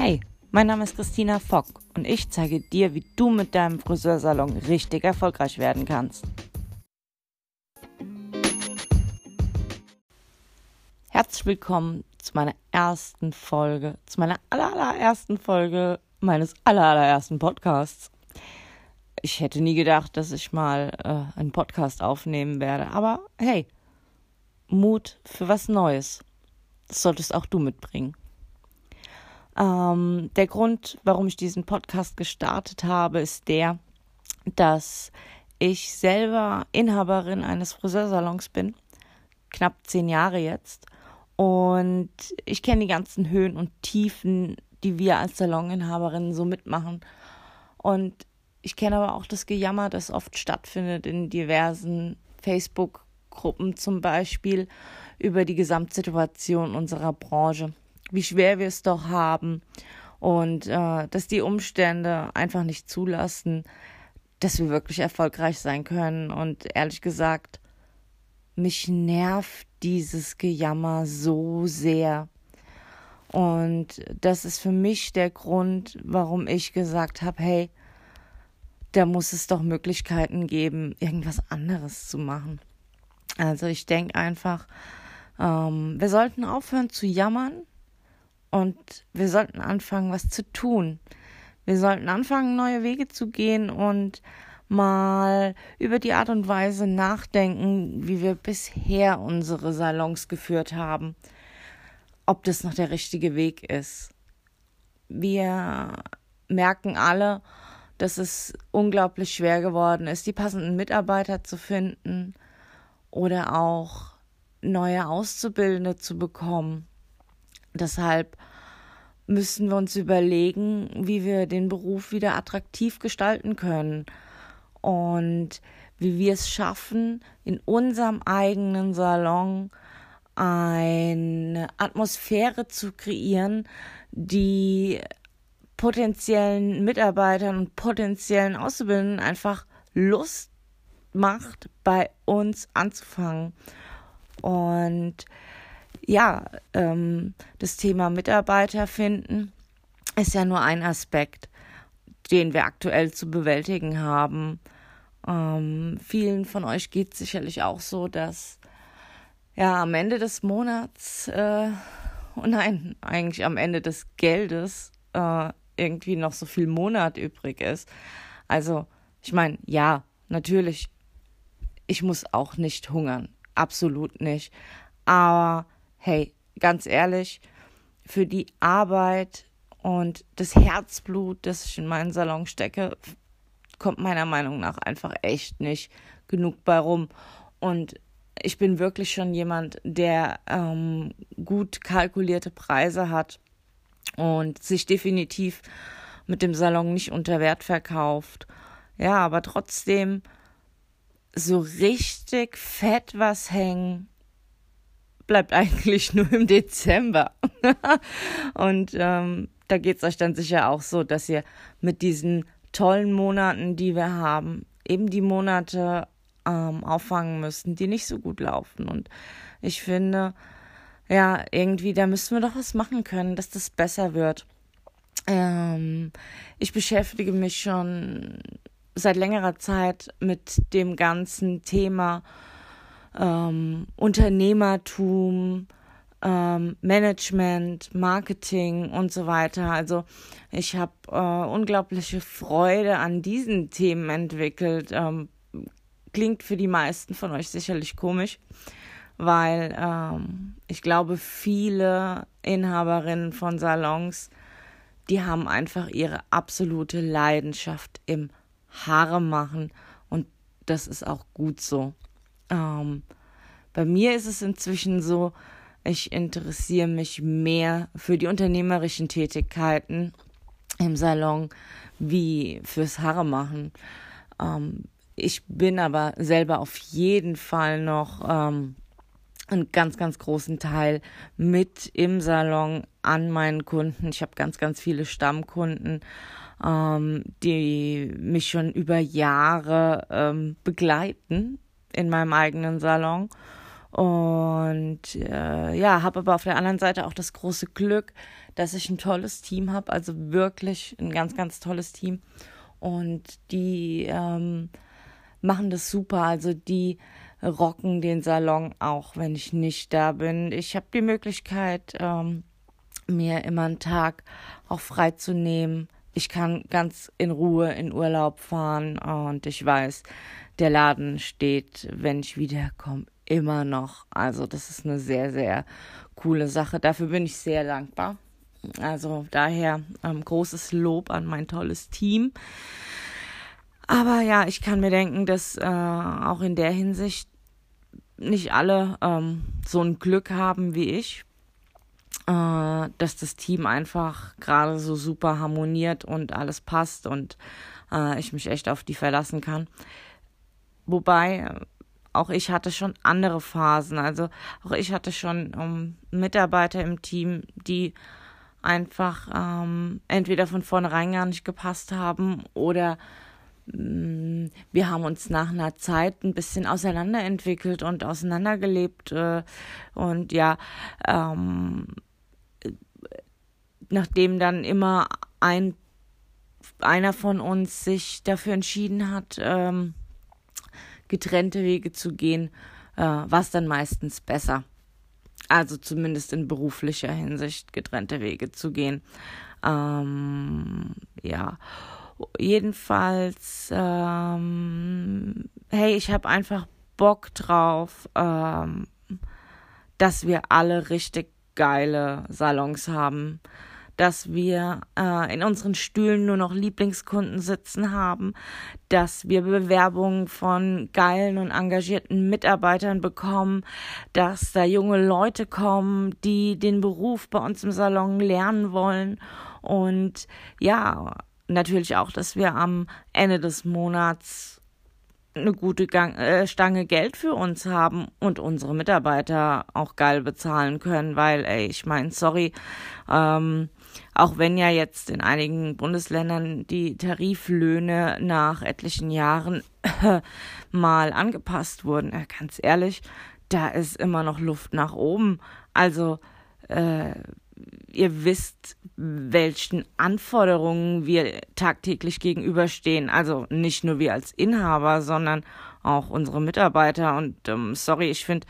Hey, mein Name ist Christina Fock und ich zeige dir, wie du mit deinem Friseursalon richtig erfolgreich werden kannst. Herzlich willkommen zu meiner ersten Folge, zu meiner allerersten Folge meines allerersten Podcasts. Ich hätte nie gedacht, dass ich mal äh, einen Podcast aufnehmen werde, aber hey, Mut für was Neues. Das solltest auch du mitbringen. Ähm, der Grund, warum ich diesen Podcast gestartet habe, ist der, dass ich selber Inhaberin eines Friseursalons bin, knapp zehn Jahre jetzt. Und ich kenne die ganzen Höhen und Tiefen, die wir als Saloninhaberinnen so mitmachen. Und ich kenne aber auch das Gejammer, das oft stattfindet in diversen Facebook-Gruppen zum Beispiel über die Gesamtsituation unserer Branche wie schwer wir es doch haben und äh, dass die Umstände einfach nicht zulassen, dass wir wirklich erfolgreich sein können. Und ehrlich gesagt, mich nervt dieses Gejammer so sehr. Und das ist für mich der Grund, warum ich gesagt habe, hey, da muss es doch Möglichkeiten geben, irgendwas anderes zu machen. Also ich denke einfach, ähm, wir sollten aufhören zu jammern, und wir sollten anfangen, was zu tun. Wir sollten anfangen, neue Wege zu gehen und mal über die Art und Weise nachdenken, wie wir bisher unsere Salons geführt haben. Ob das noch der richtige Weg ist. Wir merken alle, dass es unglaublich schwer geworden ist, die passenden Mitarbeiter zu finden oder auch neue Auszubildende zu bekommen. Deshalb müssen wir uns überlegen, wie wir den Beruf wieder attraktiv gestalten können und wie wir es schaffen, in unserem eigenen Salon eine Atmosphäre zu kreieren, die potenziellen Mitarbeitern und potenziellen Auszubildenden einfach Lust macht, bei uns anzufangen. Und ja, ähm, das Thema Mitarbeiter finden ist ja nur ein Aspekt, den wir aktuell zu bewältigen haben. Ähm, vielen von euch geht es sicherlich auch so, dass ja am Ende des Monats, äh, oh nein, eigentlich am Ende des Geldes äh, irgendwie noch so viel Monat übrig ist. Also, ich meine, ja, natürlich, ich muss auch nicht hungern, absolut nicht. Aber hey, ganz ehrlich, für die Arbeit und das Herzblut, das ich in meinen Salon stecke, kommt meiner Meinung nach einfach echt nicht genug bei rum. Und ich bin wirklich schon jemand, der ähm, gut kalkulierte Preise hat und sich definitiv mit dem Salon nicht unter Wert verkauft. Ja, aber trotzdem so richtig fett was hängen bleibt eigentlich nur im Dezember. und ähm, da geht es euch dann sicher auch so, dass ihr mit diesen tollen Monaten, die wir haben, eben die Monate ähm, auffangen müsst, die nicht so gut laufen. Und ich finde, ja, irgendwie, da müssen wir doch was machen können, dass das besser wird. Ähm, ich beschäftige mich schon seit längerer Zeit mit dem ganzen Thema ähm, Unternehmertum, ähm, Management, Marketing und so weiter. Also ich habe äh, unglaubliche Freude an diesen Themen entwickelt. Ähm, klingt für die meisten von euch sicherlich komisch, weil ähm, ich glaube, viele Inhaberinnen von Salons, die haben einfach ihre absolute Leidenschaft im Haare machen und das ist auch gut so. Ähm, bei mir ist es inzwischen so, ich interessiere mich mehr für die unternehmerischen Tätigkeiten im Salon wie fürs Haare machen. Ähm, ich bin aber selber auf jeden Fall noch ähm, einen ganz, ganz großen Teil mit im Salon an meinen Kunden. Ich habe ganz, ganz viele Stammkunden, ähm, die mich schon über Jahre ähm, begleiten in meinem eigenen Salon. Und äh, ja, habe aber auf der anderen Seite auch das große Glück, dass ich ein tolles Team habe, also wirklich ein ganz, ganz tolles Team. Und die ähm, machen das super, also die rocken den Salon auch, wenn ich nicht da bin. Ich habe die Möglichkeit, ähm, mir immer einen Tag auch freizunehmen. Ich kann ganz in Ruhe in Urlaub fahren und ich weiß, der Laden steht, wenn ich wiederkomme, immer noch. Also das ist eine sehr, sehr coole Sache. Dafür bin ich sehr dankbar. Also daher ähm, großes Lob an mein tolles Team. Aber ja, ich kann mir denken, dass äh, auch in der Hinsicht nicht alle ähm, so ein Glück haben wie ich, äh, dass das Team einfach gerade so super harmoniert und alles passt und äh, ich mich echt auf die verlassen kann. Wobei auch ich hatte schon andere Phasen. Also auch ich hatte schon ähm, Mitarbeiter im Team, die einfach ähm, entweder von vornherein gar nicht gepasst haben oder mm, wir haben uns nach einer Zeit ein bisschen auseinanderentwickelt und auseinandergelebt äh, und ja, ähm, nachdem dann immer ein einer von uns sich dafür entschieden hat, ähm, getrennte Wege zu gehen, äh, war es dann meistens besser. Also zumindest in beruflicher Hinsicht getrennte Wege zu gehen. Ähm, ja, jedenfalls, ähm, hey, ich habe einfach Bock drauf, ähm, dass wir alle richtig geile Salons haben dass wir äh, in unseren Stühlen nur noch Lieblingskunden sitzen haben, dass wir Bewerbungen von geilen und engagierten Mitarbeitern bekommen, dass da junge Leute kommen, die den Beruf bei uns im Salon lernen wollen. Und ja, natürlich auch, dass wir am Ende des Monats eine gute Gang, äh, Stange Geld für uns haben und unsere Mitarbeiter auch geil bezahlen können, weil, ey, ich meine, sorry, ähm, auch wenn ja jetzt in einigen Bundesländern die Tariflöhne nach etlichen Jahren mal angepasst wurden, äh, ganz ehrlich, da ist immer noch Luft nach oben. Also, äh, ihr wisst, welchen Anforderungen wir tagtäglich gegenüberstehen. Also nicht nur wir als Inhaber, sondern auch unsere Mitarbeiter. Und ähm, sorry, ich finde,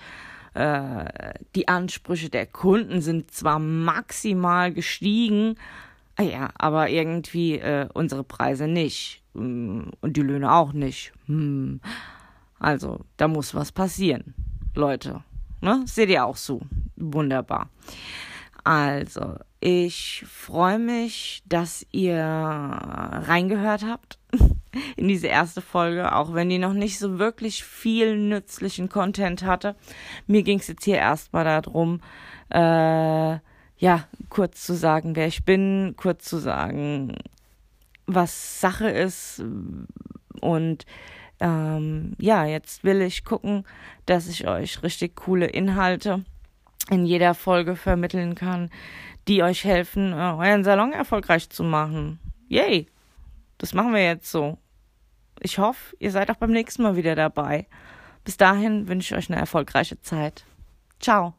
äh, die Ansprüche der Kunden sind zwar maximal gestiegen, ah ja, aber irgendwie äh, unsere Preise nicht mm, und die Löhne auch nicht. Hm. Also, da muss was passieren, Leute. Ne? Seht ihr auch so? Wunderbar. Also, ich freue mich, dass ihr reingehört habt in diese erste Folge, auch wenn die noch nicht so wirklich viel nützlichen Content hatte. Mir ging es jetzt hier erstmal darum, äh, ja, kurz zu sagen, wer ich bin, kurz zu sagen, was Sache ist und ähm, ja, jetzt will ich gucken, dass ich euch richtig coole Inhalte in jeder Folge vermitteln kann, die euch helfen, äh, euren Salon erfolgreich zu machen. Yay! Das machen wir jetzt so. Ich hoffe, ihr seid auch beim nächsten Mal wieder dabei. Bis dahin wünsche ich euch eine erfolgreiche Zeit. Ciao.